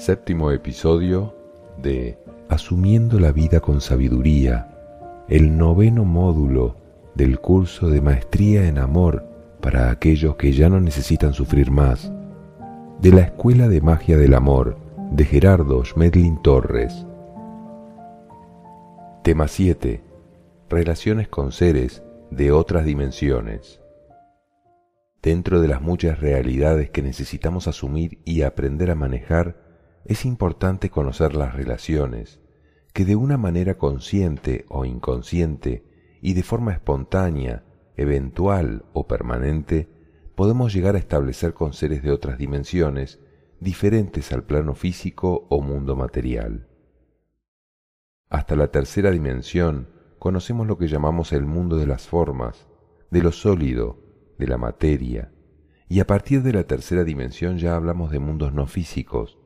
Séptimo episodio de Asumiendo la vida con sabiduría, el noveno módulo del curso de Maestría en Amor para aquellos que ya no necesitan sufrir más, de la Escuela de Magia del Amor de Gerardo Schmedlin Torres. Tema 7. Relaciones con seres de otras dimensiones. Dentro de las muchas realidades que necesitamos asumir y aprender a manejar, es importante conocer las relaciones, que de una manera consciente o inconsciente y de forma espontánea, eventual o permanente, podemos llegar a establecer con seres de otras dimensiones diferentes al plano físico o mundo material. Hasta la tercera dimensión conocemos lo que llamamos el mundo de las formas, de lo sólido, de la materia, y a partir de la tercera dimensión ya hablamos de mundos no físicos,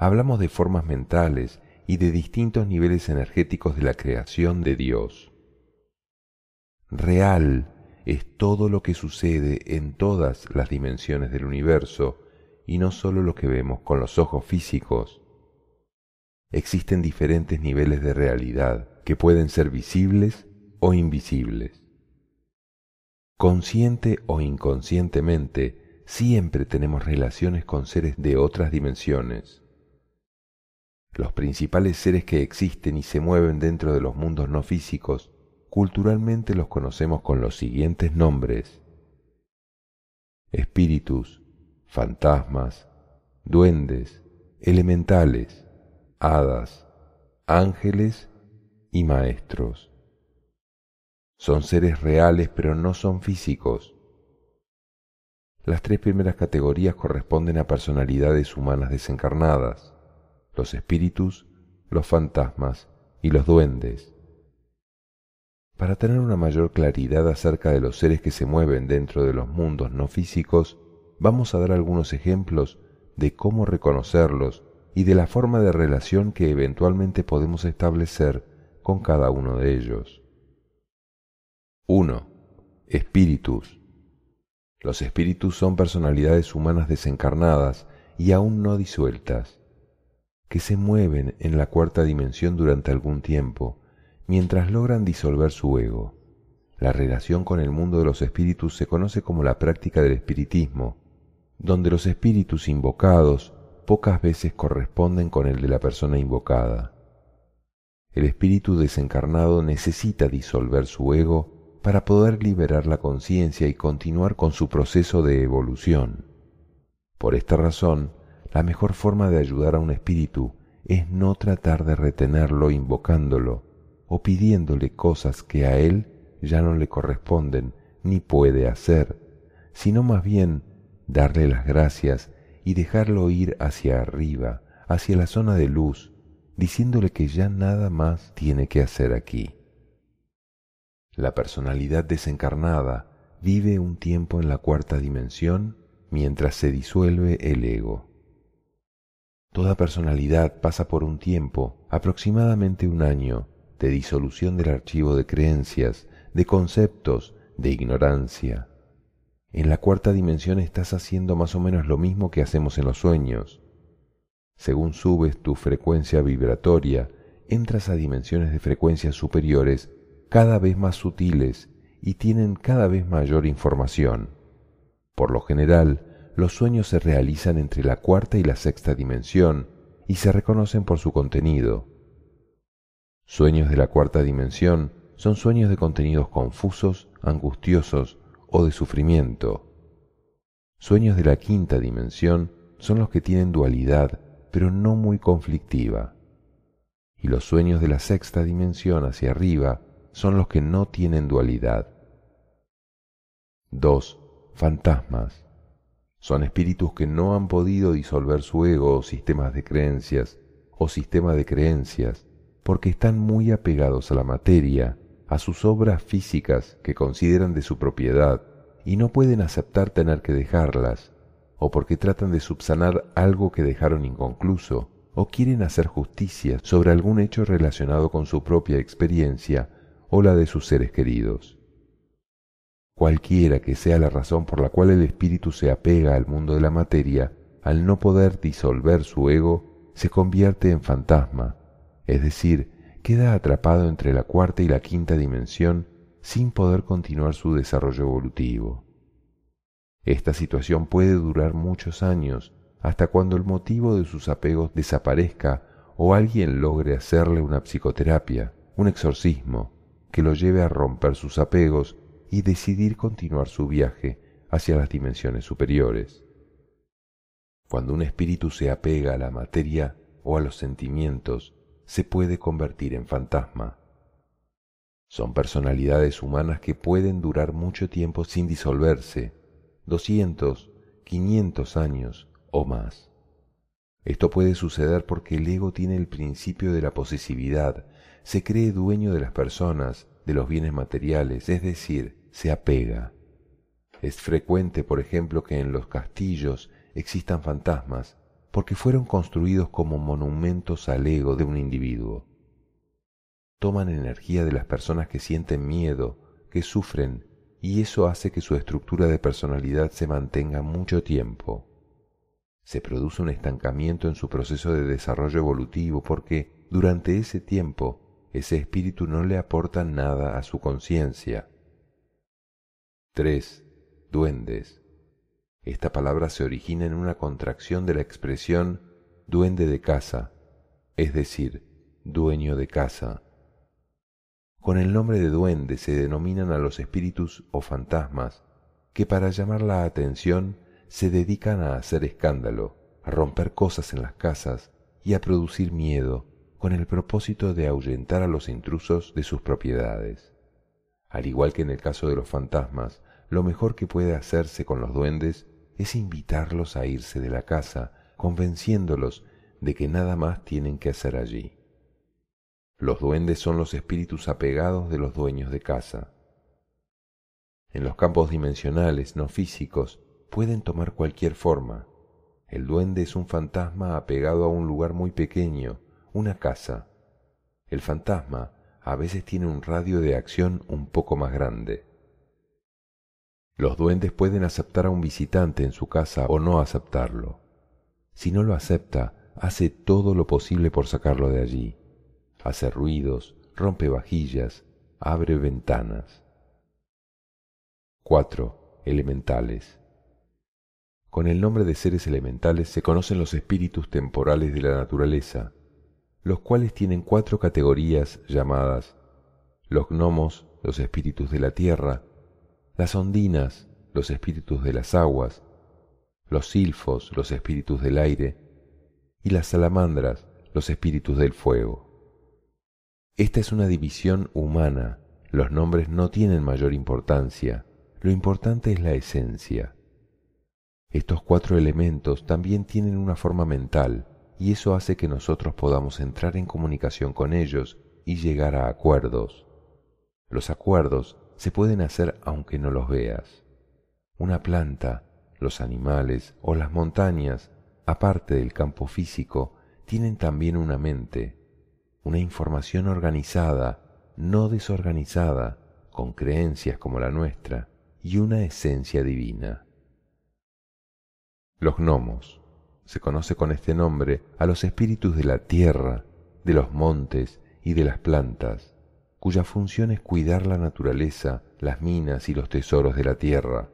hablamos de formas mentales y de distintos niveles energéticos de la creación de Dios. Real es todo lo que sucede en todas las dimensiones del universo y no solo lo que vemos con los ojos físicos, existen diferentes niveles de realidad que pueden ser visibles o invisibles. Consciente o inconscientemente, siempre tenemos relaciones con seres de otras dimensiones. Los principales seres que existen y se mueven dentro de los mundos no físicos, culturalmente los conocemos con los siguientes nombres. Espíritus, fantasmas, duendes, elementales, hadas, ángeles y maestros. Son seres reales pero no son físicos. Las tres primeras categorías corresponden a personalidades humanas desencarnadas, los espíritus, los fantasmas y los duendes. Para tener una mayor claridad acerca de los seres que se mueven dentro de los mundos no físicos, vamos a dar algunos ejemplos de cómo reconocerlos y de la forma de relación que eventualmente podemos establecer con cada uno de ellos. 1. Espíritus. Los espíritus son personalidades humanas desencarnadas y aún no disueltas, que se mueven en la cuarta dimensión durante algún tiempo, mientras logran disolver su ego. La relación con el mundo de los espíritus se conoce como la práctica del espiritismo, donde los espíritus invocados pocas veces corresponden con el de la persona invocada. El espíritu desencarnado necesita disolver su ego para poder liberar la conciencia y continuar con su proceso de evolución. Por esta razón, la mejor forma de ayudar a un espíritu es no tratar de retenerlo invocándolo o pidiéndole cosas que a él ya no le corresponden ni puede hacer, sino más bien darle las gracias y dejarlo ir hacia arriba, hacia la zona de luz, diciéndole que ya nada más tiene que hacer aquí. La personalidad desencarnada vive un tiempo en la cuarta dimensión mientras se disuelve el ego. Toda personalidad pasa por un tiempo, aproximadamente un año, de disolución del archivo de creencias, de conceptos, de ignorancia, en la cuarta dimensión estás haciendo más o menos lo mismo que hacemos en los sueños. Según subes tu frecuencia vibratoria, entras a dimensiones de frecuencias superiores cada vez más sutiles y tienen cada vez mayor información. Por lo general, los sueños se realizan entre la cuarta y la sexta dimensión y se reconocen por su contenido. Sueños de la cuarta dimensión son sueños de contenidos confusos, angustiosos, o de sufrimiento. Sueños de la quinta dimensión son los que tienen dualidad, pero no muy conflictiva. Y los sueños de la sexta dimensión hacia arriba son los que no tienen dualidad. 2. Fantasmas. Son espíritus que no han podido disolver su ego o sistemas de creencias o sistema de creencias porque están muy apegados a la materia a sus obras físicas que consideran de su propiedad y no pueden aceptar tener que dejarlas, o porque tratan de subsanar algo que dejaron inconcluso, o quieren hacer justicia sobre algún hecho relacionado con su propia experiencia o la de sus seres queridos. Cualquiera que sea la razón por la cual el espíritu se apega al mundo de la materia, al no poder disolver su ego, se convierte en fantasma, es decir, queda atrapado entre la cuarta y la quinta dimensión sin poder continuar su desarrollo evolutivo. Esta situación puede durar muchos años, hasta cuando el motivo de sus apegos desaparezca o alguien logre hacerle una psicoterapia, un exorcismo, que lo lleve a romper sus apegos y decidir continuar su viaje hacia las dimensiones superiores. Cuando un espíritu se apega a la materia o a los sentimientos, se puede convertir en fantasma. Son personalidades humanas que pueden durar mucho tiempo sin disolverse, 200, 500 años o más. Esto puede suceder porque el ego tiene el principio de la posesividad, se cree dueño de las personas, de los bienes materiales, es decir, se apega. Es frecuente, por ejemplo, que en los castillos existan fantasmas, porque fueron construidos como monumentos al ego de un individuo. Toman energía de las personas que sienten miedo, que sufren, y eso hace que su estructura de personalidad se mantenga mucho tiempo. Se produce un estancamiento en su proceso de desarrollo evolutivo porque durante ese tiempo ese espíritu no le aporta nada a su conciencia. 3. Duendes. Esta palabra se origina en una contracción de la expresión duende de casa, es decir, dueño de casa. Con el nombre de duende se denominan a los espíritus o fantasmas que para llamar la atención se dedican a hacer escándalo, a romper cosas en las casas y a producir miedo con el propósito de ahuyentar a los intrusos de sus propiedades. Al igual que en el caso de los fantasmas, lo mejor que puede hacerse con los duendes es invitarlos a irse de la casa, convenciéndolos de que nada más tienen que hacer allí. Los duendes son los espíritus apegados de los dueños de casa. En los campos dimensionales no físicos pueden tomar cualquier forma. El duende es un fantasma apegado a un lugar muy pequeño, una casa. El fantasma a veces tiene un radio de acción un poco más grande. Los duendes pueden aceptar a un visitante en su casa o no aceptarlo. Si no lo acepta, hace todo lo posible por sacarlo de allí. Hace ruidos, rompe vajillas, abre ventanas. 4. Elementales. Con el nombre de seres elementales se conocen los espíritus temporales de la naturaleza, los cuales tienen cuatro categorías llamadas los gnomos, los espíritus de la tierra, las ondinas, los espíritus de las aguas, los silfos, los espíritus del aire, y las salamandras, los espíritus del fuego. Esta es una división humana, los nombres no tienen mayor importancia, lo importante es la esencia. Estos cuatro elementos también tienen una forma mental, y eso hace que nosotros podamos entrar en comunicación con ellos y llegar a acuerdos. Los acuerdos se pueden hacer aunque no los veas. Una planta, los animales o las montañas, aparte del campo físico, tienen también una mente, una información organizada, no desorganizada, con creencias como la nuestra, y una esencia divina. Los gnomos se conoce con este nombre a los espíritus de la tierra, de los montes y de las plantas, cuya función es cuidar la naturaleza, las minas y los tesoros de la tierra.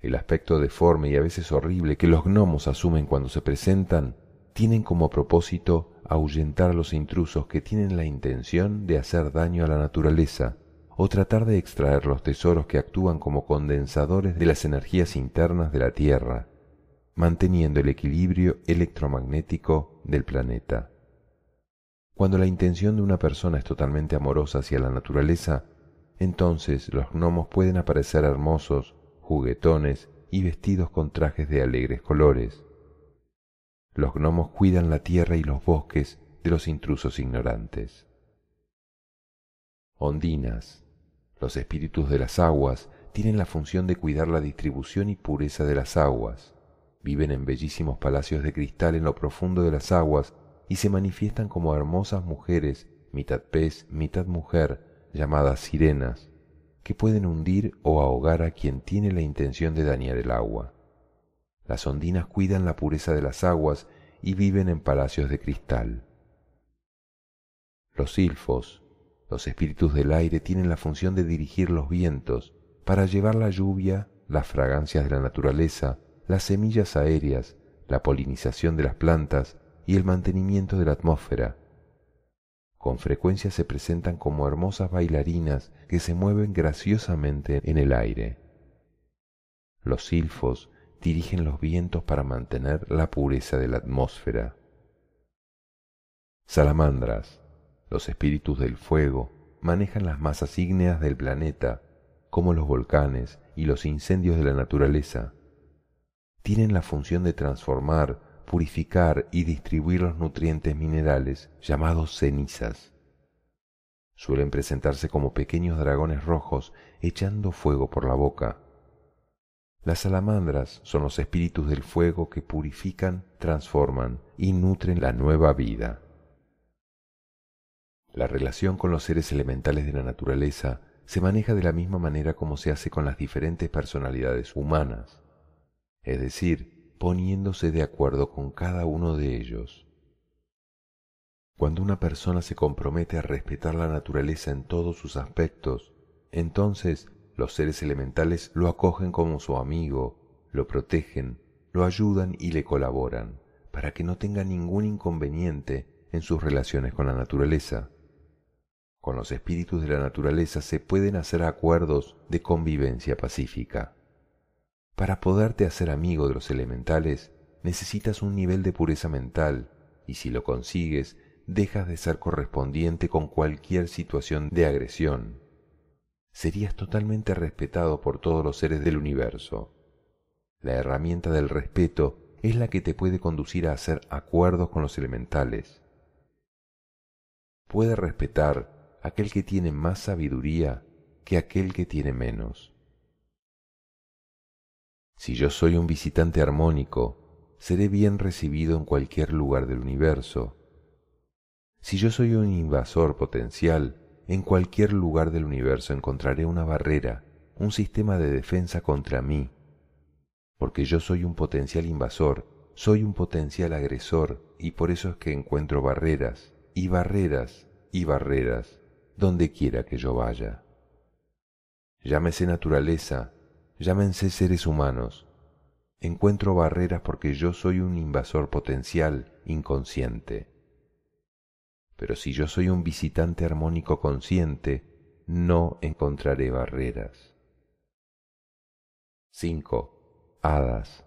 El aspecto deforme y a veces horrible que los gnomos asumen cuando se presentan tienen como propósito ahuyentar a los intrusos que tienen la intención de hacer daño a la naturaleza o tratar de extraer los tesoros que actúan como condensadores de las energías internas de la Tierra manteniendo el equilibrio electromagnético del planeta. Cuando la intención de una persona es totalmente amorosa hacia la naturaleza, entonces los gnomos pueden aparecer hermosos, juguetones y vestidos con trajes de alegres colores. Los gnomos cuidan la tierra y los bosques de los intrusos ignorantes. Ondinas. Los espíritus de las aguas tienen la función de cuidar la distribución y pureza de las aguas. Viven en bellísimos palacios de cristal en lo profundo de las aguas y se manifiestan como hermosas mujeres, mitad pez, mitad mujer, llamadas sirenas, que pueden hundir o ahogar a quien tiene la intención de dañar el agua. Las ondinas cuidan la pureza de las aguas y viven en palacios de cristal. Los silfos, los espíritus del aire, tienen la función de dirigir los vientos para llevar la lluvia, las fragancias de la naturaleza, las semillas aéreas, la polinización de las plantas y el mantenimiento de la atmósfera. Con frecuencia se presentan como hermosas bailarinas que se mueven graciosamente en el aire. Los silfos dirigen los vientos para mantener la pureza de la atmósfera. Salamandras, los espíritus del fuego, manejan las masas ígneas del planeta, como los volcanes y los incendios de la naturaleza. Tienen la función de transformar, purificar y distribuir los nutrientes minerales llamados cenizas. Suelen presentarse como pequeños dragones rojos echando fuego por la boca las salamandras son los espíritus del fuego que purifican, transforman y nutren la nueva vida. La relación con los seres elementales de la naturaleza se maneja de la misma manera como se hace con las diferentes personalidades humanas, es decir, poniéndose de acuerdo con cada uno de ellos. Cuando una persona se compromete a respetar la naturaleza en todos sus aspectos, entonces los seres elementales lo acogen como su amigo, lo protegen, lo ayudan y le colaboran, para que no tenga ningún inconveniente en sus relaciones con la naturaleza. Con los espíritus de la naturaleza se pueden hacer acuerdos de convivencia pacífica. Para poderte hacer amigo de los elementales, necesitas un nivel de pureza mental, y si lo consigues, dejas de ser correspondiente con cualquier situación de agresión serías totalmente respetado por todos los seres del universo. La herramienta del respeto es la que te puede conducir a hacer acuerdos con los elementales. Puede respetar aquel que tiene más sabiduría que aquel que tiene menos. Si yo soy un visitante armónico, seré bien recibido en cualquier lugar del universo. Si yo soy un invasor potencial, en cualquier lugar del universo encontraré una barrera, un sistema de defensa contra mí, porque yo soy un potencial invasor, soy un potencial agresor y por eso es que encuentro barreras y barreras y barreras donde quiera que yo vaya. Llámese naturaleza, llámense seres humanos. Encuentro barreras porque yo soy un invasor potencial inconsciente. Pero si yo soy un visitante armónico consciente, no encontraré barreras. 5. Hadas.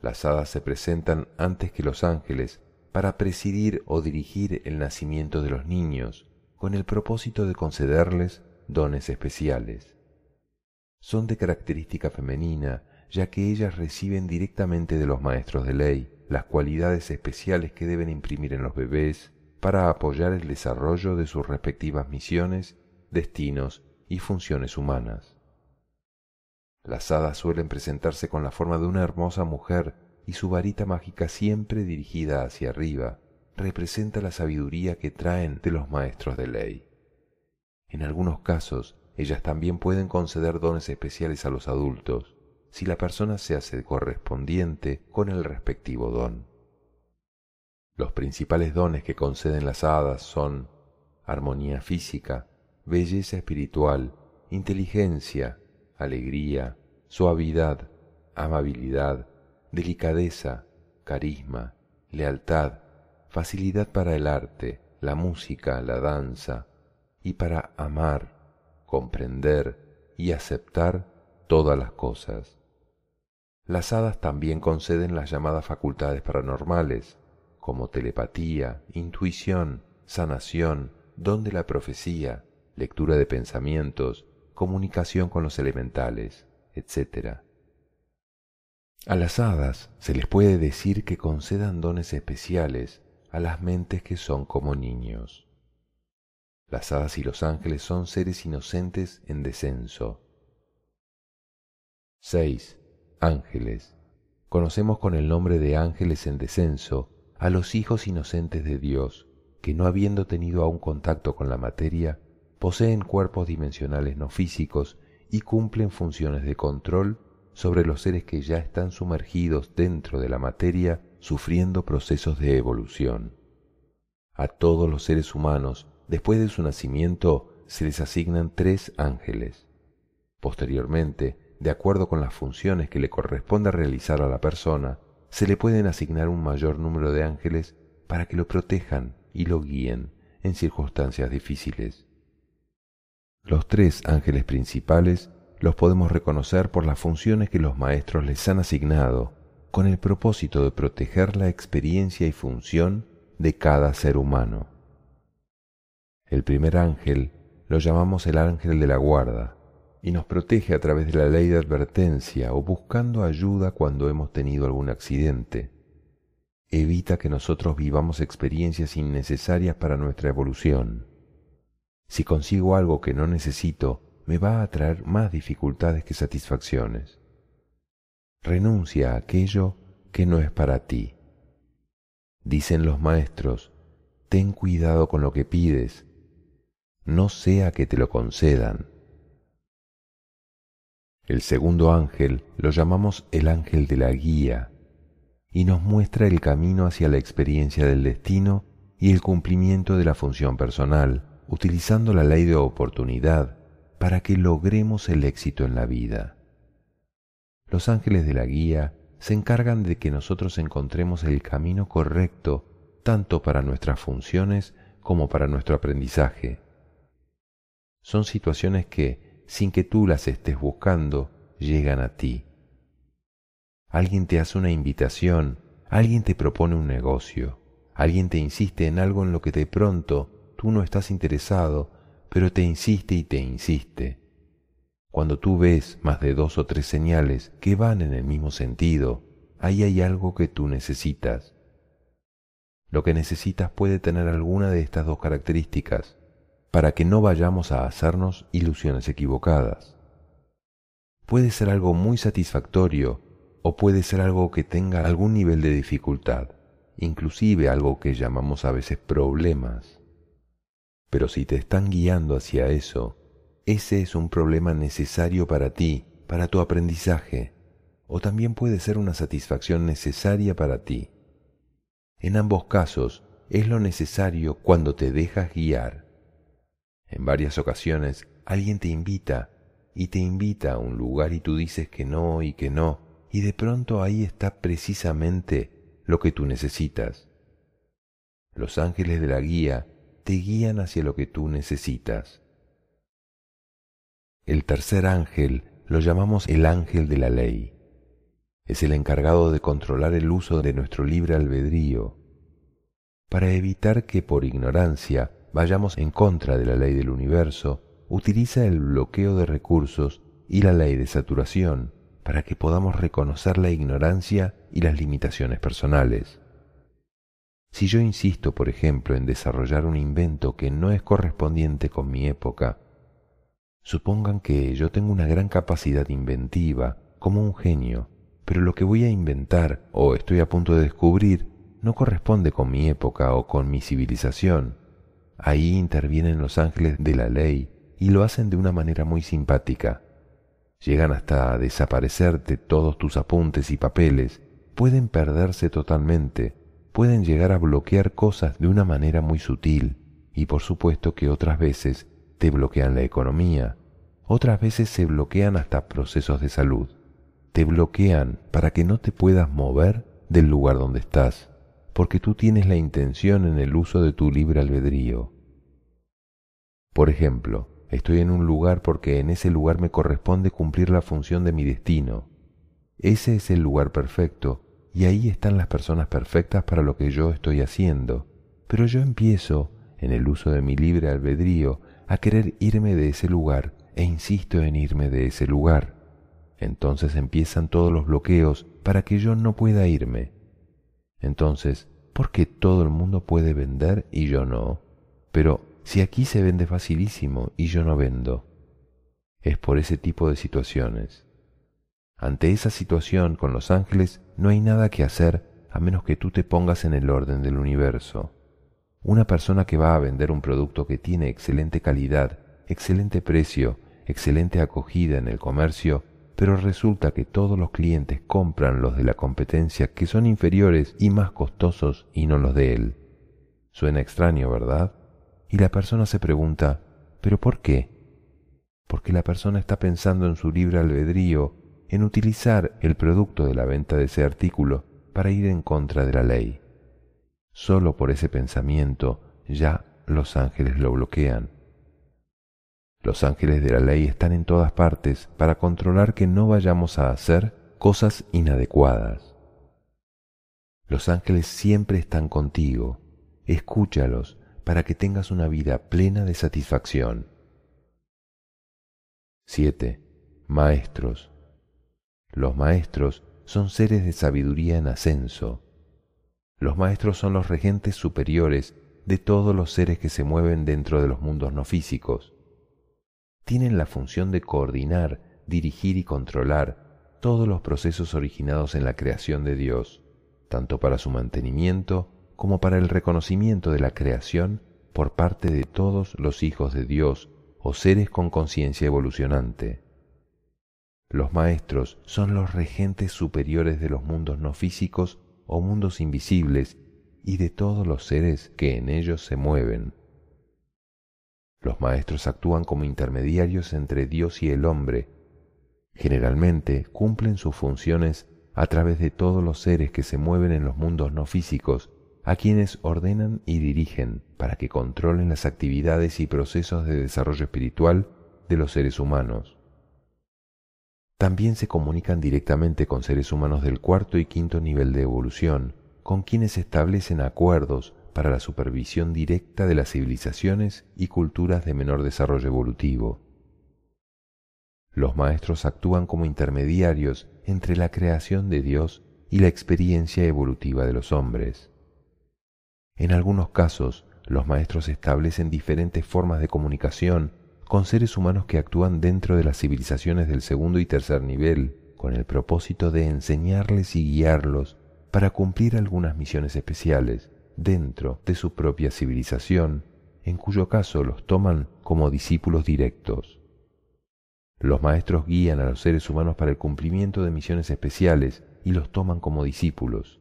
Las hadas se presentan antes que los ángeles para presidir o dirigir el nacimiento de los niños, con el propósito de concederles dones especiales. Son de característica femenina, ya que ellas reciben directamente de los maestros de ley las cualidades especiales que deben imprimir en los bebés, para apoyar el desarrollo de sus respectivas misiones, destinos y funciones humanas. Las hadas suelen presentarse con la forma de una hermosa mujer y su varita mágica siempre dirigida hacia arriba representa la sabiduría que traen de los maestros de ley. En algunos casos, ellas también pueden conceder dones especiales a los adultos, si la persona se hace correspondiente con el respectivo don. Los principales dones que conceden las hadas son armonía física, belleza espiritual, inteligencia, alegría, suavidad, amabilidad, delicadeza, carisma, lealtad, facilidad para el arte, la música, la danza, y para amar, comprender y aceptar todas las cosas. Las hadas también conceden las llamadas facultades paranormales, como telepatía, intuición, sanación, don de la profecía, lectura de pensamientos, comunicación con los elementales, etc. A las hadas se les puede decir que concedan dones especiales a las mentes que son como niños. Las hadas y los ángeles son seres inocentes en descenso. 6. Ángeles. Conocemos con el nombre de ángeles en descenso a los hijos inocentes de Dios, que no habiendo tenido aún contacto con la materia, poseen cuerpos dimensionales no físicos y cumplen funciones de control sobre los seres que ya están sumergidos dentro de la materia sufriendo procesos de evolución. A todos los seres humanos, después de su nacimiento, se les asignan tres ángeles. Posteriormente, de acuerdo con las funciones que le corresponde realizar a la persona, se le pueden asignar un mayor número de ángeles para que lo protejan y lo guíen en circunstancias difíciles. Los tres ángeles principales los podemos reconocer por las funciones que los maestros les han asignado con el propósito de proteger la experiencia y función de cada ser humano. El primer ángel lo llamamos el ángel de la guarda y nos protege a través de la ley de advertencia o buscando ayuda cuando hemos tenido algún accidente. Evita que nosotros vivamos experiencias innecesarias para nuestra evolución. Si consigo algo que no necesito, me va a traer más dificultades que satisfacciones. Renuncia a aquello que no es para ti. Dicen los maestros, ten cuidado con lo que pides, no sea que te lo concedan. El segundo ángel lo llamamos el ángel de la guía y nos muestra el camino hacia la experiencia del destino y el cumplimiento de la función personal, utilizando la ley de oportunidad para que logremos el éxito en la vida. Los ángeles de la guía se encargan de que nosotros encontremos el camino correcto tanto para nuestras funciones como para nuestro aprendizaje. Son situaciones que, sin que tú las estés buscando, llegan a ti. Alguien te hace una invitación, alguien te propone un negocio, alguien te insiste en algo en lo que de pronto tú no estás interesado pero te insiste y te insiste. Cuando tú ves más de dos o tres señales que van en el mismo sentido, ahí hay algo que tú necesitas. Lo que necesitas puede tener alguna de estas dos características para que no vayamos a hacernos ilusiones equivocadas. Puede ser algo muy satisfactorio o puede ser algo que tenga algún nivel de dificultad, inclusive algo que llamamos a veces problemas. Pero si te están guiando hacia eso, ese es un problema necesario para ti, para tu aprendizaje, o también puede ser una satisfacción necesaria para ti. En ambos casos es lo necesario cuando te dejas guiar. En varias ocasiones alguien te invita y te invita a un lugar y tú dices que no y que no, y de pronto ahí está precisamente lo que tú necesitas. Los ángeles de la guía te guían hacia lo que tú necesitas. El tercer ángel lo llamamos el ángel de la ley. Es el encargado de controlar el uso de nuestro libre albedrío, para evitar que por ignorancia vayamos en contra de la ley del universo, utiliza el bloqueo de recursos y la ley de saturación para que podamos reconocer la ignorancia y las limitaciones personales. Si yo insisto, por ejemplo, en desarrollar un invento que no es correspondiente con mi época, supongan que yo tengo una gran capacidad inventiva, como un genio, pero lo que voy a inventar o estoy a punto de descubrir no corresponde con mi época o con mi civilización. Ahí intervienen los ángeles de la ley y lo hacen de una manera muy simpática. Llegan hasta desaparecerte todos tus apuntes y papeles, pueden perderse totalmente, pueden llegar a bloquear cosas de una manera muy sutil. Y por supuesto que otras veces te bloquean la economía, otras veces se bloquean hasta procesos de salud, te bloquean para que no te puedas mover del lugar donde estás, porque tú tienes la intención en el uso de tu libre albedrío. Por ejemplo, estoy en un lugar porque en ese lugar me corresponde cumplir la función de mi destino. Ese es el lugar perfecto y ahí están las personas perfectas para lo que yo estoy haciendo. Pero yo empiezo, en el uso de mi libre albedrío, a querer irme de ese lugar e insisto en irme de ese lugar. Entonces empiezan todos los bloqueos para que yo no pueda irme. Entonces, ¿por qué todo el mundo puede vender y yo no? Pero si aquí se vende facilísimo y yo no vendo. Es por ese tipo de situaciones. Ante esa situación con los ángeles no hay nada que hacer a menos que tú te pongas en el orden del universo. Una persona que va a vender un producto que tiene excelente calidad, excelente precio, excelente acogida en el comercio, pero resulta que todos los clientes compran los de la competencia que son inferiores y más costosos y no los de él. Suena extraño, ¿verdad? Y la persona se pregunta, ¿pero por qué? Porque la persona está pensando en su libre albedrío, en utilizar el producto de la venta de ese artículo para ir en contra de la ley. Solo por ese pensamiento ya los ángeles lo bloquean. Los ángeles de la ley están en todas partes para controlar que no vayamos a hacer cosas inadecuadas. Los ángeles siempre están contigo. Escúchalos para que tengas una vida plena de satisfacción. 7. Maestros. Los maestros son seres de sabiduría en ascenso. Los maestros son los regentes superiores de todos los seres que se mueven dentro de los mundos no físicos. Tienen la función de coordinar, dirigir y controlar todos los procesos originados en la creación de Dios, tanto para su mantenimiento como para el reconocimiento de la creación por parte de todos los hijos de Dios o seres con conciencia evolucionante. Los maestros son los regentes superiores de los mundos no físicos o mundos invisibles y de todos los seres que en ellos se mueven. Los maestros actúan como intermediarios entre Dios y el hombre. Generalmente cumplen sus funciones a través de todos los seres que se mueven en los mundos no físicos, a quienes ordenan y dirigen para que controlen las actividades y procesos de desarrollo espiritual de los seres humanos. También se comunican directamente con seres humanos del cuarto y quinto nivel de evolución, con quienes establecen acuerdos para la supervisión directa de las civilizaciones y culturas de menor desarrollo evolutivo. Los maestros actúan como intermediarios entre la creación de Dios y la experiencia evolutiva de los hombres. En algunos casos, los maestros establecen diferentes formas de comunicación con seres humanos que actúan dentro de las civilizaciones del segundo y tercer nivel, con el propósito de enseñarles y guiarlos para cumplir algunas misiones especiales dentro de su propia civilización, en cuyo caso los toman como discípulos directos. Los maestros guían a los seres humanos para el cumplimiento de misiones especiales y los toman como discípulos.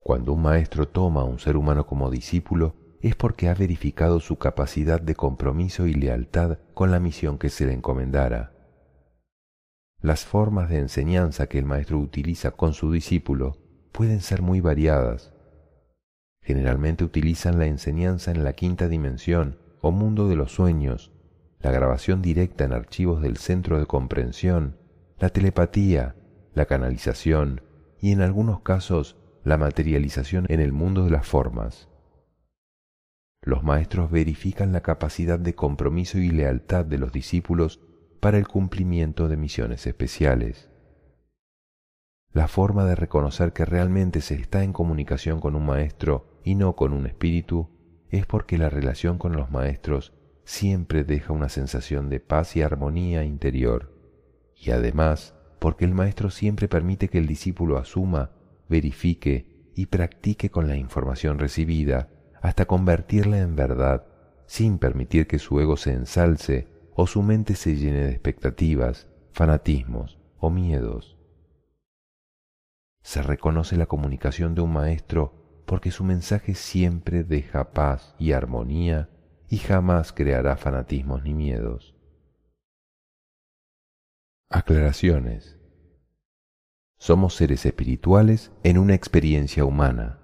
Cuando un maestro toma a un ser humano como discípulo, es porque ha verificado su capacidad de compromiso y lealtad con la misión que se le encomendara. Las formas de enseñanza que el maestro utiliza con su discípulo pueden ser muy variadas. Generalmente utilizan la enseñanza en la quinta dimensión o mundo de los sueños, la grabación directa en archivos del centro de comprensión, la telepatía, la canalización y en algunos casos la materialización en el mundo de las formas. Los maestros verifican la capacidad de compromiso y lealtad de los discípulos para el cumplimiento de misiones especiales. La forma de reconocer que realmente se está en comunicación con un maestro y no con un espíritu es porque la relación con los maestros siempre deja una sensación de paz y armonía interior, y además porque el maestro siempre permite que el discípulo asuma, verifique y practique con la información recibida hasta convertirla en verdad, sin permitir que su ego se ensalce o su mente se llene de expectativas, fanatismos o miedos. Se reconoce la comunicación de un maestro porque su mensaje siempre deja paz y armonía y jamás creará fanatismos ni miedos. Aclaraciones. Somos seres espirituales en una experiencia humana.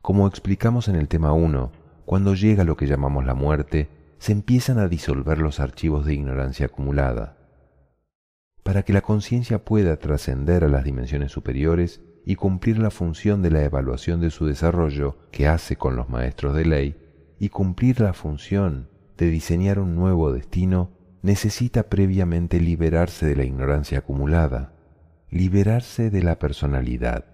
Como explicamos en el tema 1, cuando llega lo que llamamos la muerte, se empiezan a disolver los archivos de ignorancia acumulada. Para que la conciencia pueda trascender a las dimensiones superiores y cumplir la función de la evaluación de su desarrollo que hace con los maestros de ley, y cumplir la función de diseñar un nuevo destino, necesita previamente liberarse de la ignorancia acumulada, liberarse de la personalidad.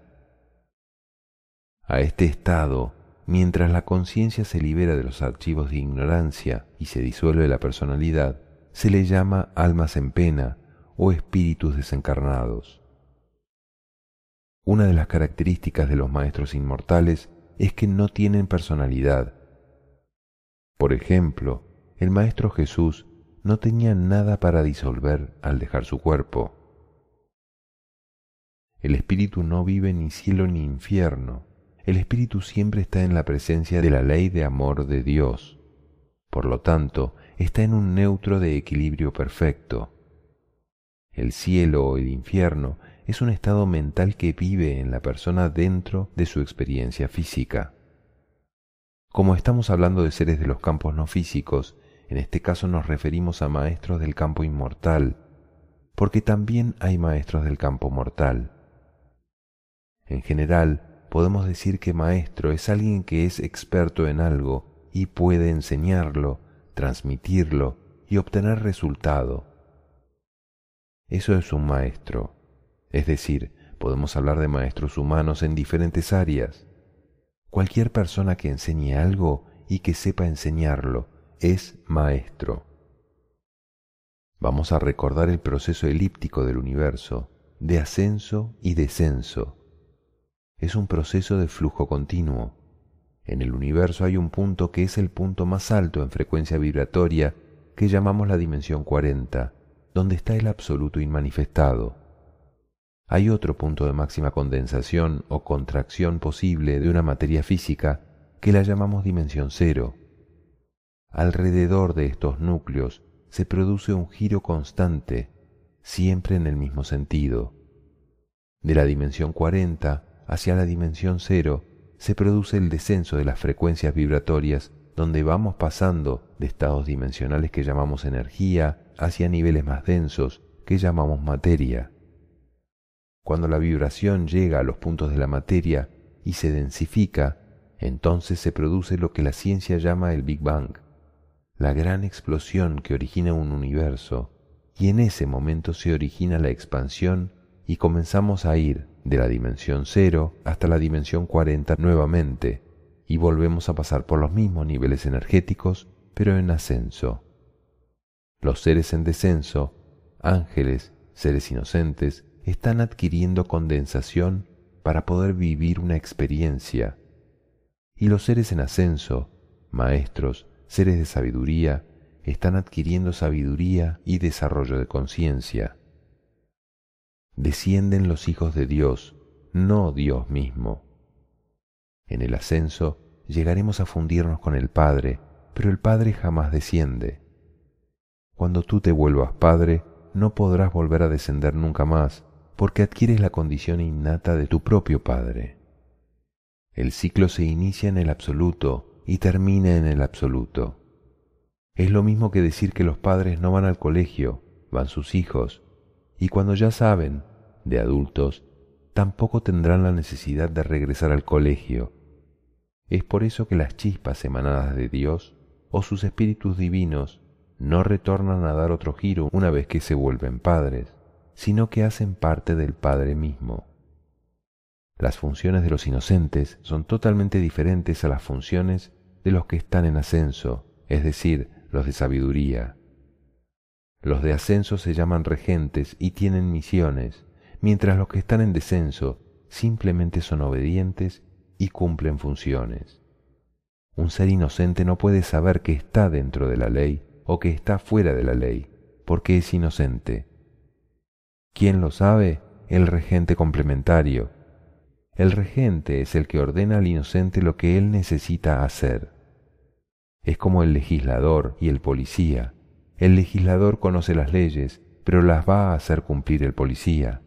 A este estado Mientras la conciencia se libera de los archivos de ignorancia y se disuelve la personalidad, se le llama almas en pena o espíritus desencarnados. Una de las características de los maestros inmortales es que no tienen personalidad. Por ejemplo, el Maestro Jesús no tenía nada para disolver al dejar su cuerpo. El espíritu no vive ni cielo ni infierno. El espíritu siempre está en la presencia de la ley de amor de Dios. Por lo tanto, está en un neutro de equilibrio perfecto. El cielo o el infierno es un estado mental que vive en la persona dentro de su experiencia física. Como estamos hablando de seres de los campos no físicos, en este caso nos referimos a maestros del campo inmortal, porque también hay maestros del campo mortal. En general, podemos decir que maestro es alguien que es experto en algo y puede enseñarlo, transmitirlo y obtener resultado. Eso es un maestro. Es decir, podemos hablar de maestros humanos en diferentes áreas. Cualquier persona que enseñe algo y que sepa enseñarlo es maestro. Vamos a recordar el proceso elíptico del universo, de ascenso y descenso. Es un proceso de flujo continuo. En el universo hay un punto que es el punto más alto en frecuencia vibratoria que llamamos la dimensión 40, donde está el absoluto inmanifestado. Hay otro punto de máxima condensación o contracción posible de una materia física que la llamamos dimensión cero. Alrededor de estos núcleos se produce un giro constante, siempre en el mismo sentido. De la dimensión 40 hacia la dimensión cero se produce el descenso de las frecuencias vibratorias donde vamos pasando de estados dimensionales que llamamos energía hacia niveles más densos que llamamos materia. Cuando la vibración llega a los puntos de la materia y se densifica, entonces se produce lo que la ciencia llama el Big Bang, la gran explosión que origina un universo, y en ese momento se origina la expansión y comenzamos a ir de la dimensión cero hasta la dimensión 40 nuevamente, y volvemos a pasar por los mismos niveles energéticos, pero en ascenso. Los seres en descenso, ángeles, seres inocentes, están adquiriendo condensación para poder vivir una experiencia. Y los seres en ascenso, maestros, seres de sabiduría, están adquiriendo sabiduría y desarrollo de conciencia. Descienden los hijos de Dios, no Dios mismo. En el ascenso llegaremos a fundirnos con el Padre, pero el Padre jamás desciende. Cuando tú te vuelvas Padre, no podrás volver a descender nunca más, porque adquieres la condición innata de tu propio Padre. El ciclo se inicia en el absoluto y termina en el absoluto. Es lo mismo que decir que los padres no van al colegio, van sus hijos, y cuando ya saben, de adultos, tampoco tendrán la necesidad de regresar al colegio. Es por eso que las chispas emanadas de Dios o sus espíritus divinos no retornan a dar otro giro una vez que se vuelven padres sino que hacen parte del Padre mismo. Las funciones de los inocentes son totalmente diferentes a las funciones de los que están en ascenso, es decir, los de sabiduría. Los de ascenso se llaman regentes y tienen misiones, mientras los que están en descenso simplemente son obedientes y cumplen funciones. Un ser inocente no puede saber que está dentro de la ley o que está fuera de la ley, porque es inocente. ¿Quién lo sabe? El regente complementario. El regente es el que ordena al inocente lo que él necesita hacer. Es como el legislador y el policía. El legislador conoce las leyes, pero las va a hacer cumplir el policía.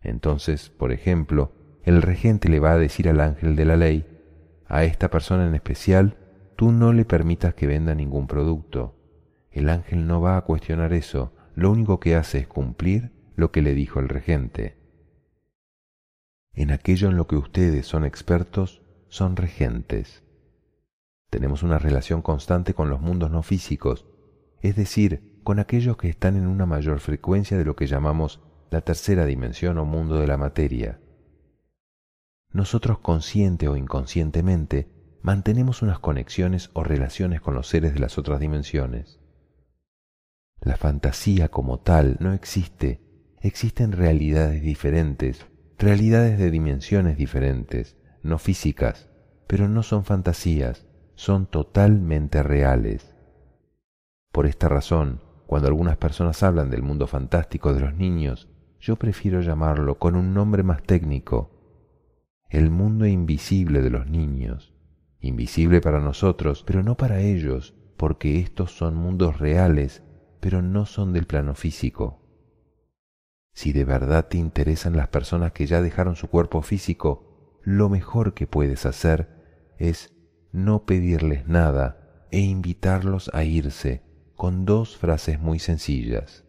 Entonces, por ejemplo, el regente le va a decir al ángel de la ley, a esta persona en especial, tú no le permitas que venda ningún producto. El ángel no va a cuestionar eso, lo único que hace es cumplir lo que le dijo el regente. En aquello en lo que ustedes son expertos, son regentes. Tenemos una relación constante con los mundos no físicos, es decir, con aquellos que están en una mayor frecuencia de lo que llamamos la tercera dimensión o mundo de la materia. Nosotros consciente o inconscientemente mantenemos unas conexiones o relaciones con los seres de las otras dimensiones. La fantasía como tal no existe. Existen realidades diferentes, realidades de dimensiones diferentes, no físicas, pero no son fantasías, son totalmente reales. Por esta razón, cuando algunas personas hablan del mundo fantástico de los niños, yo prefiero llamarlo con un nombre más técnico, el mundo invisible de los niños, invisible para nosotros, pero no para ellos, porque estos son mundos reales, pero no son del plano físico. Si de verdad te interesan las personas que ya dejaron su cuerpo físico, lo mejor que puedes hacer es no pedirles nada e invitarlos a irse con dos frases muy sencillas.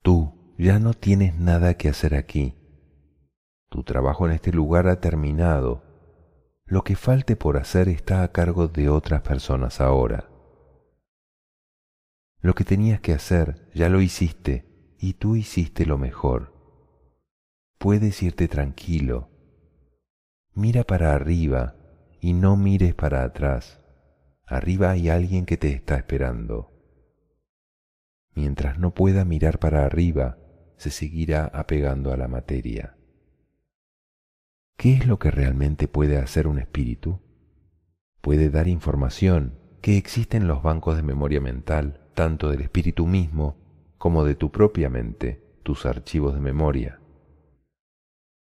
Tú ya no tienes nada que hacer aquí. Tu trabajo en este lugar ha terminado. Lo que falte por hacer está a cargo de otras personas ahora. Lo que tenías que hacer ya lo hiciste y tú hiciste lo mejor. Puedes irte tranquilo. Mira para arriba y no mires para atrás. Arriba hay alguien que te está esperando. Mientras no pueda mirar para arriba, se seguirá apegando a la materia. ¿Qué es lo que realmente puede hacer un espíritu? Puede dar información que existe en los bancos de memoria mental, tanto del espíritu mismo como de tu propia mente, tus archivos de memoria.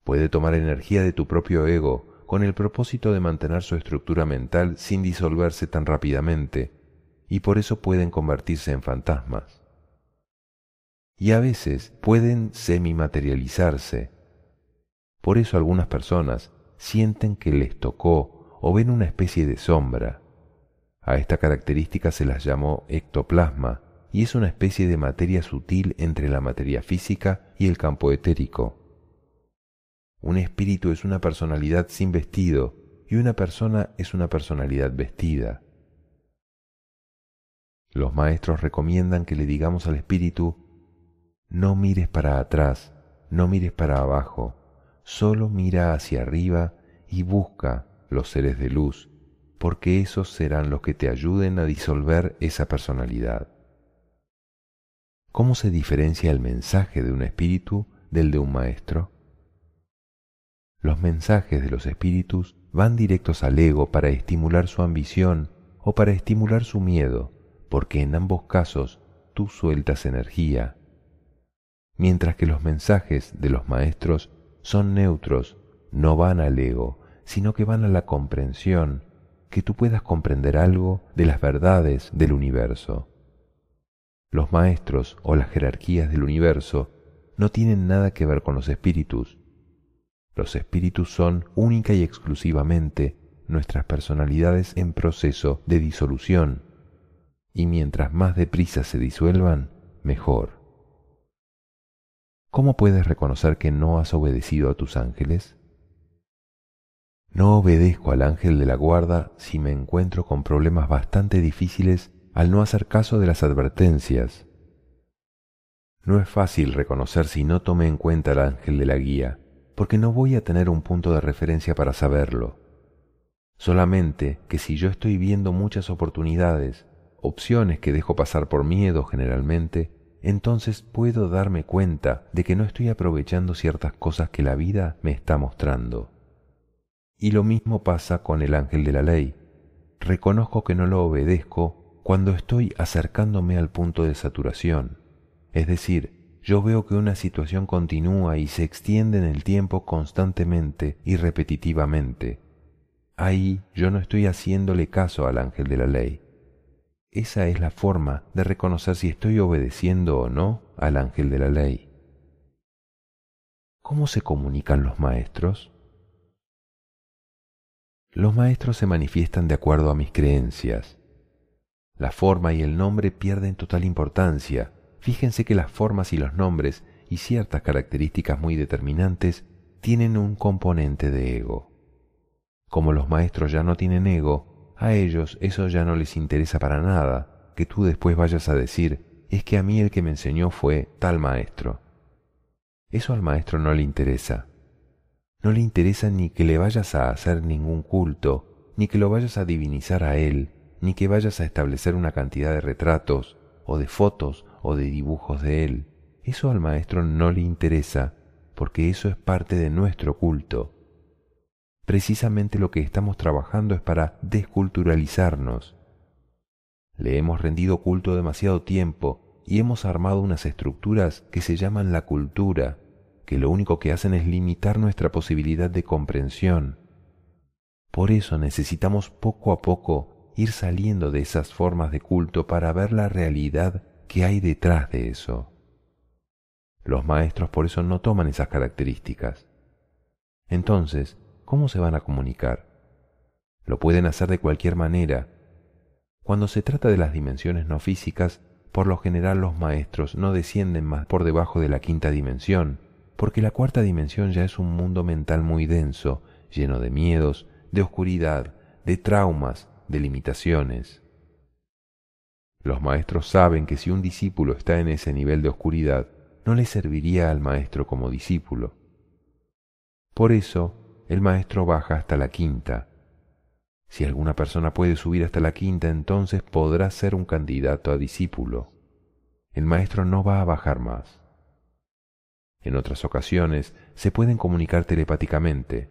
Puede tomar energía de tu propio ego con el propósito de mantener su estructura mental sin disolverse tan rápidamente, y por eso pueden convertirse en fantasmas. Y a veces pueden semimaterializarse. Por eso algunas personas sienten que les tocó o ven una especie de sombra. A esta característica se las llamó ectoplasma y es una especie de materia sutil entre la materia física y el campo etérico. Un espíritu es una personalidad sin vestido y una persona es una personalidad vestida. Los maestros recomiendan que le digamos al espíritu, no mires para atrás, no mires para abajo, solo mira hacia arriba y busca los seres de luz, porque esos serán los que te ayuden a disolver esa personalidad. ¿Cómo se diferencia el mensaje de un espíritu del de un maestro? Los mensajes de los espíritus van directos al ego para estimular su ambición o para estimular su miedo, porque en ambos casos tú sueltas energía, mientras que los mensajes de los maestros son neutros, no van al ego, sino que van a la comprensión, que tú puedas comprender algo de las verdades del universo. Los maestros o las jerarquías del universo no tienen nada que ver con los espíritus. Los espíritus son única y exclusivamente nuestras personalidades en proceso de disolución, y mientras más deprisa se disuelvan, mejor. ¿Cómo puedes reconocer que no has obedecido a tus ángeles? No obedezco al ángel de la guarda si me encuentro con problemas bastante difíciles al no hacer caso de las advertencias. No es fácil reconocer si no tomé en cuenta al ángel de la guía, porque no voy a tener un punto de referencia para saberlo. Solamente que si yo estoy viendo muchas oportunidades, opciones que dejo pasar por miedo generalmente, entonces puedo darme cuenta de que no estoy aprovechando ciertas cosas que la vida me está mostrando. Y lo mismo pasa con el ángel de la ley. Reconozco que no lo obedezco cuando estoy acercándome al punto de saturación. Es decir, yo veo que una situación continúa y se extiende en el tiempo constantemente y repetitivamente. Ahí yo no estoy haciéndole caso al ángel de la ley. Esa es la forma de reconocer si estoy obedeciendo o no al ángel de la ley. ¿Cómo se comunican los maestros? Los maestros se manifiestan de acuerdo a mis creencias, la forma y el nombre pierden total importancia. Fíjense que las formas y los nombres y ciertas características muy determinantes tienen un componente de ego. Como los maestros ya no tienen ego, a ellos eso ya no les interesa para nada, que tú después vayas a decir, es que a mí el que me enseñó fue tal maestro. Eso al maestro no le interesa. No le interesa ni que le vayas a hacer ningún culto, ni que lo vayas a divinizar a él, ni que vayas a establecer una cantidad de retratos o de fotos o de dibujos de él. Eso al maestro no le interesa porque eso es parte de nuestro culto. Precisamente lo que estamos trabajando es para desculturalizarnos. Le hemos rendido culto demasiado tiempo y hemos armado unas estructuras que se llaman la cultura, que lo único que hacen es limitar nuestra posibilidad de comprensión. Por eso necesitamos poco a poco ir saliendo de esas formas de culto para ver la realidad que hay detrás de eso. Los maestros por eso no toman esas características. Entonces, ¿cómo se van a comunicar? Lo pueden hacer de cualquier manera. Cuando se trata de las dimensiones no físicas, por lo general los maestros no descienden más por debajo de la quinta dimensión, porque la cuarta dimensión ya es un mundo mental muy denso, lleno de miedos, de oscuridad, de traumas, de limitaciones. Los maestros saben que si un discípulo está en ese nivel de oscuridad, no le serviría al maestro como discípulo. Por eso, el maestro baja hasta la quinta. Si alguna persona puede subir hasta la quinta, entonces podrá ser un candidato a discípulo. El maestro no va a bajar más. En otras ocasiones se pueden comunicar telepáticamente.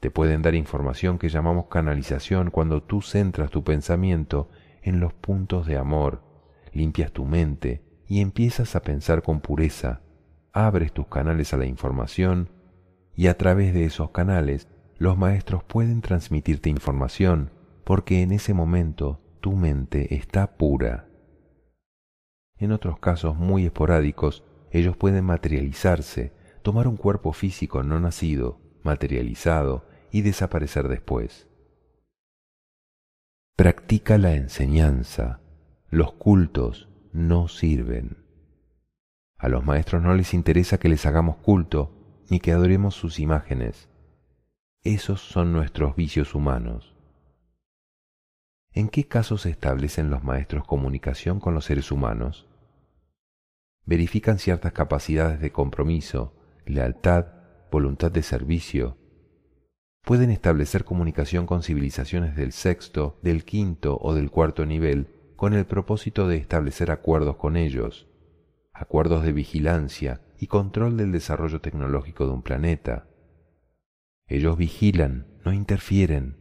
Te pueden dar información que llamamos canalización cuando tú centras tu pensamiento en los puntos de amor, limpias tu mente y empiezas a pensar con pureza, abres tus canales a la información y a través de esos canales los maestros pueden transmitirte información porque en ese momento tu mente está pura. En otros casos muy esporádicos ellos pueden materializarse, tomar un cuerpo físico no nacido, materializado, y desaparecer después. Practica la enseñanza. Los cultos no sirven. A los maestros no les interesa que les hagamos culto ni que adoremos sus imágenes. Esos son nuestros vicios humanos. ¿En qué casos establecen los maestros comunicación con los seres humanos? Verifican ciertas capacidades de compromiso, lealtad, voluntad de servicio. Pueden establecer comunicación con civilizaciones del sexto, del quinto o del cuarto nivel con el propósito de establecer acuerdos con ellos, acuerdos de vigilancia y control del desarrollo tecnológico de un planeta. Ellos vigilan, no interfieren,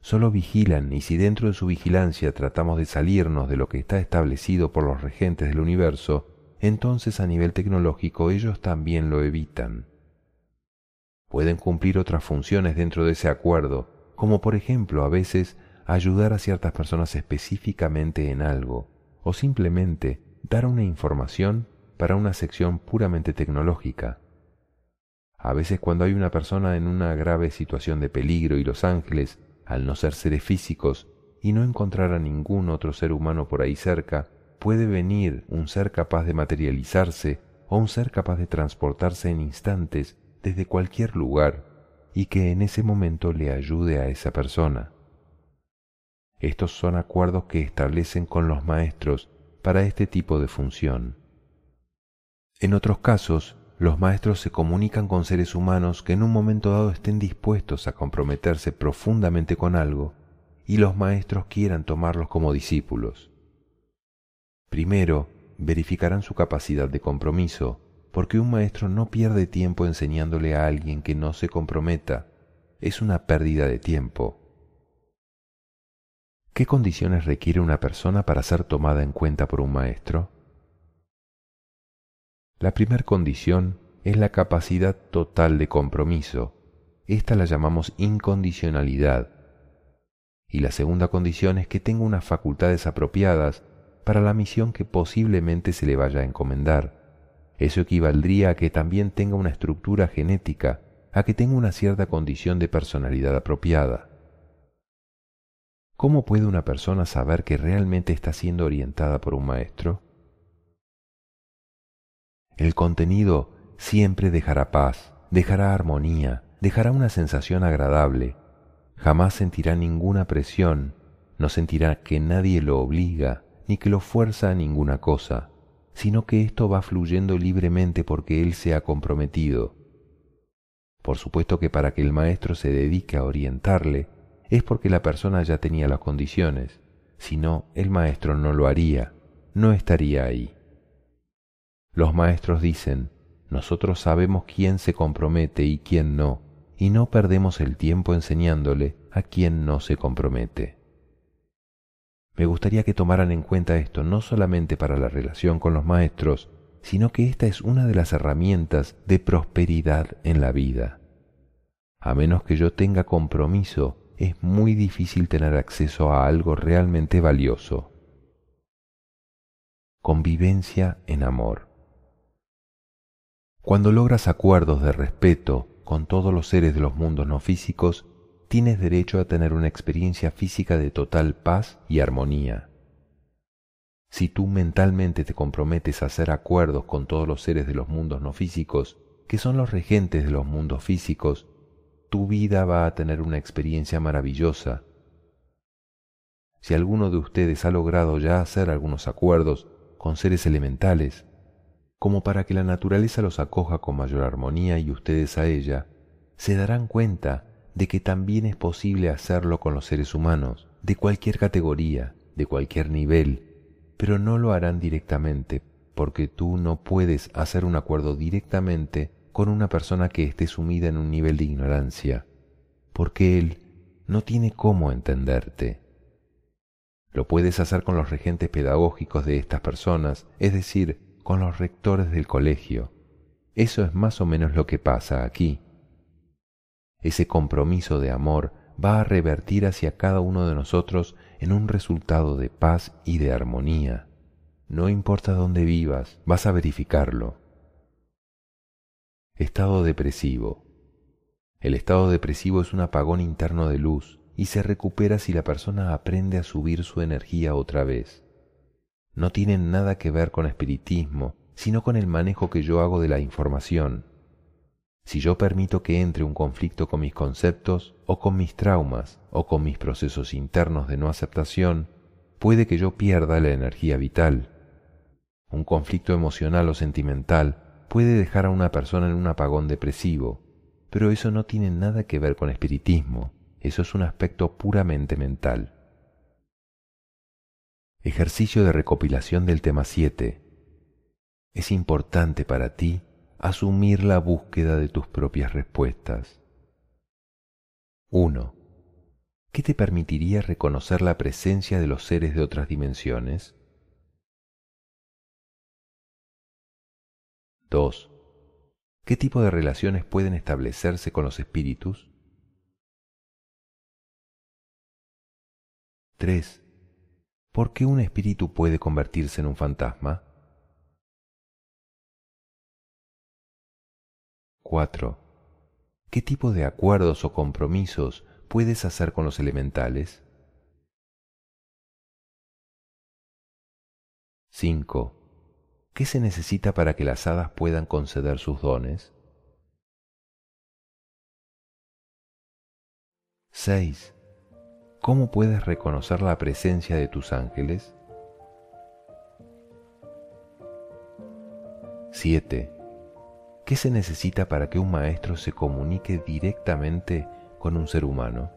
solo vigilan y si dentro de su vigilancia tratamos de salirnos de lo que está establecido por los regentes del universo, entonces a nivel tecnológico ellos también lo evitan. Pueden cumplir otras funciones dentro de ese acuerdo, como por ejemplo a veces ayudar a ciertas personas específicamente en algo, o simplemente dar una información para una sección puramente tecnológica. A veces cuando hay una persona en una grave situación de peligro y los ángeles, al no ser seres físicos y no encontrar a ningún otro ser humano por ahí cerca, puede venir un ser capaz de materializarse o un ser capaz de transportarse en instantes desde cualquier lugar y que en ese momento le ayude a esa persona. Estos son acuerdos que establecen con los maestros para este tipo de función. En otros casos, los maestros se comunican con seres humanos que en un momento dado estén dispuestos a comprometerse profundamente con algo y los maestros quieran tomarlos como discípulos. Primero, verificarán su capacidad de compromiso, porque un maestro no pierde tiempo enseñándole a alguien que no se comprometa. Es una pérdida de tiempo. ¿Qué condiciones requiere una persona para ser tomada en cuenta por un maestro? La primera condición es la capacidad total de compromiso. Esta la llamamos incondicionalidad. Y la segunda condición es que tenga unas facultades apropiadas para la misión que posiblemente se le vaya a encomendar. Eso equivaldría a que también tenga una estructura genética, a que tenga una cierta condición de personalidad apropiada. ¿Cómo puede una persona saber que realmente está siendo orientada por un maestro? El contenido siempre dejará paz, dejará armonía, dejará una sensación agradable. Jamás sentirá ninguna presión, no sentirá que nadie lo obliga, ni que lo fuerza a ninguna cosa, sino que esto va fluyendo libremente porque él se ha comprometido. Por supuesto que para que el maestro se dedique a orientarle, es porque la persona ya tenía las condiciones, si no, el maestro no lo haría, no estaría ahí. Los maestros dicen, nosotros sabemos quién se compromete y quién no, y no perdemos el tiempo enseñándole a quien no se compromete. Me gustaría que tomaran en cuenta esto no solamente para la relación con los maestros, sino que esta es una de las herramientas de prosperidad en la vida. A menos que yo tenga compromiso, es muy difícil tener acceso a algo realmente valioso. Convivencia en amor. Cuando logras acuerdos de respeto con todos los seres de los mundos no físicos, tienes derecho a tener una experiencia física de total paz y armonía. Si tú mentalmente te comprometes a hacer acuerdos con todos los seres de los mundos no físicos, que son los regentes de los mundos físicos, tu vida va a tener una experiencia maravillosa. Si alguno de ustedes ha logrado ya hacer algunos acuerdos con seres elementales, como para que la naturaleza los acoja con mayor armonía y ustedes a ella, se darán cuenta de que también es posible hacerlo con los seres humanos, de cualquier categoría, de cualquier nivel, pero no lo harán directamente, porque tú no puedes hacer un acuerdo directamente con una persona que esté sumida en un nivel de ignorancia, porque él no tiene cómo entenderte. Lo puedes hacer con los regentes pedagógicos de estas personas, es decir, con los rectores del colegio. Eso es más o menos lo que pasa aquí. Ese compromiso de amor va a revertir hacia cada uno de nosotros en un resultado de paz y de armonía. No importa dónde vivas, vas a verificarlo. Estado depresivo. El estado depresivo es un apagón interno de luz y se recupera si la persona aprende a subir su energía otra vez. No tienen nada que ver con espiritismo, sino con el manejo que yo hago de la información. Si yo permito que entre un conflicto con mis conceptos o con mis traumas o con mis procesos internos de no aceptación, puede que yo pierda la energía vital. Un conflicto emocional o sentimental puede dejar a una persona en un apagón depresivo, pero eso no tiene nada que ver con espiritismo, eso es un aspecto puramente mental. Ejercicio de recopilación del tema 7. Es importante para ti asumir la búsqueda de tus propias respuestas. 1. ¿Qué te permitiría reconocer la presencia de los seres de otras dimensiones? 2. ¿Qué tipo de relaciones pueden establecerse con los espíritus? 3. ¿Por qué un espíritu puede convertirse en un fantasma? 4. ¿Qué tipo de acuerdos o compromisos puedes hacer con los elementales? 5. ¿Qué se necesita para que las hadas puedan conceder sus dones? 6. ¿Cómo puedes reconocer la presencia de tus ángeles? 7. ¿Qué se necesita para que un maestro se comunique directamente con un ser humano?